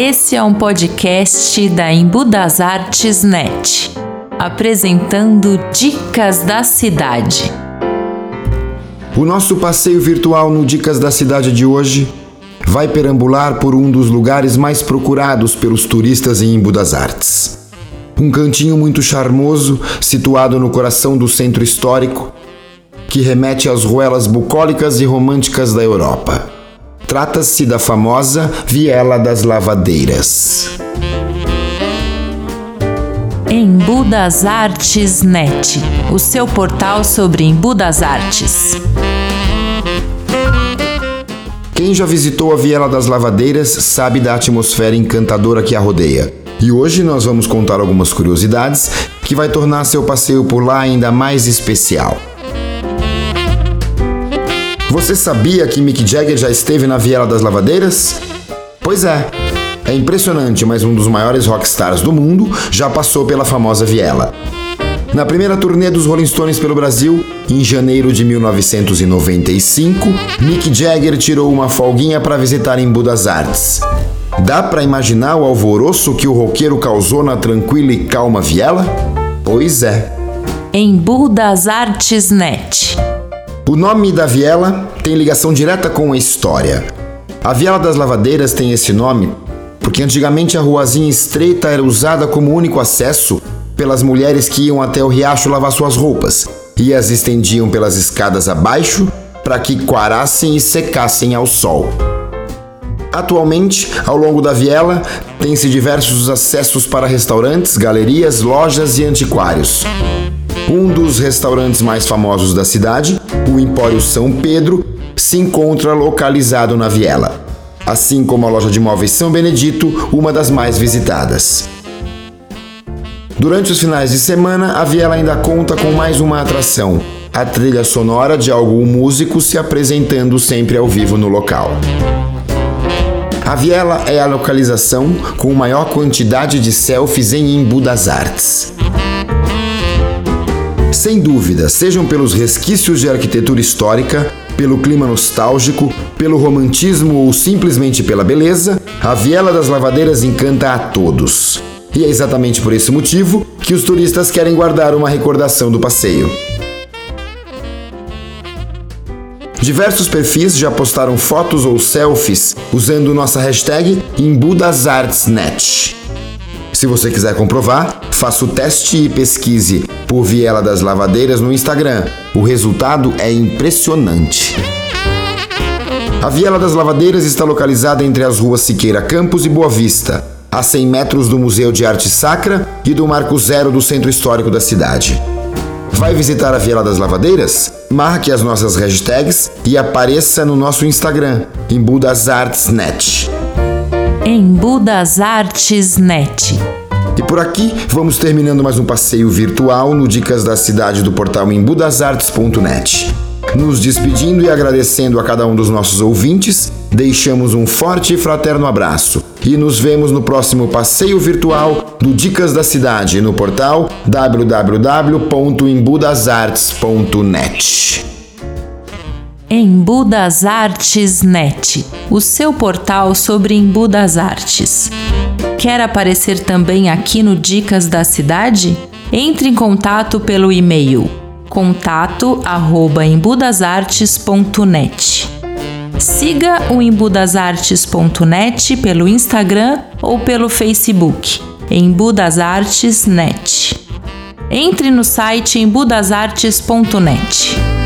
Esse é um podcast da Embu das Artes Net, apresentando dicas da cidade. O nosso passeio virtual no Dicas da Cidade de hoje vai perambular por um dos lugares mais procurados pelos turistas em Embu das Artes. Um cantinho muito charmoso, situado no coração do centro histórico, que remete às ruelas bucólicas e românticas da Europa. Trata-se da famosa Viela das Lavadeiras. Embu das Artes Net, o seu portal sobre Embu das Artes. Quem já visitou a Viela das Lavadeiras sabe da atmosfera encantadora que a rodeia. E hoje nós vamos contar algumas curiosidades que vai tornar seu passeio por lá ainda mais especial. Você sabia que Mick Jagger já esteve na Viela das Lavadeiras? Pois é. É impressionante, mas um dos maiores rockstars do mundo já passou pela famosa Viela. Na primeira turnê dos Rolling Stones pelo Brasil, em janeiro de 1995, Mick Jagger tirou uma folguinha para visitar em Budas Artes. Dá para imaginar o alvoroço que o roqueiro causou na tranquila e calma Viela? Pois é. Em Budas Artes Net. O nome da viela tem ligação direta com a história. A Viela das Lavadeiras tem esse nome porque antigamente a ruazinha estreita era usada como único acesso pelas mulheres que iam até o riacho lavar suas roupas e as estendiam pelas escadas abaixo para que coarassem e secassem ao sol. Atualmente, ao longo da viela, tem-se diversos acessos para restaurantes, galerias, lojas e antiquários. Um dos restaurantes mais famosos da cidade, o Empório São Pedro, se encontra localizado na Viela, assim como a loja de móveis São Benedito, uma das mais visitadas. Durante os finais de semana, a Viela ainda conta com mais uma atração, a trilha sonora de algum músico se apresentando sempre ao vivo no local. A Viela é a localização com maior quantidade de selfies em Embu das Artes. Sem dúvida, sejam pelos resquícios de arquitetura histórica, pelo clima nostálgico, pelo romantismo ou simplesmente pela beleza, a Viela das Lavadeiras encanta a todos. E é exatamente por esse motivo que os turistas querem guardar uma recordação do passeio. Diversos perfis já postaram fotos ou selfies usando nossa hashtag EmbuDasArtsNet. Se você quiser comprovar, faça o teste e pesquise por Viela das Lavadeiras no Instagram. O resultado é impressionante. A Viela das Lavadeiras está localizada entre as ruas Siqueira Campos e Boa Vista, a 100 metros do Museu de Arte Sacra e do Marco Zero do Centro Histórico da cidade. Vai visitar a Viela das Lavadeiras? Marque as nossas hashtags e apareça no nosso Instagram, em Budasartsnet. Embu das Artes Net. E por aqui vamos terminando mais um passeio virtual no Dicas da Cidade do portal embudasartes.net. Nos despedindo e agradecendo a cada um dos nossos ouvintes, deixamos um forte e fraterno abraço e nos vemos no próximo passeio virtual do Dicas da Cidade no portal www.embudasartes.net. Embu das Artes Net, o seu portal sobre Embu das Artes. Quer aparecer também aqui no Dicas da Cidade? Entre em contato pelo e-mail contato@embudasartes.net. Siga o embudasartes.net pelo Instagram ou pelo Facebook, Embu das Artes Net. Entre no site embudasartes.net.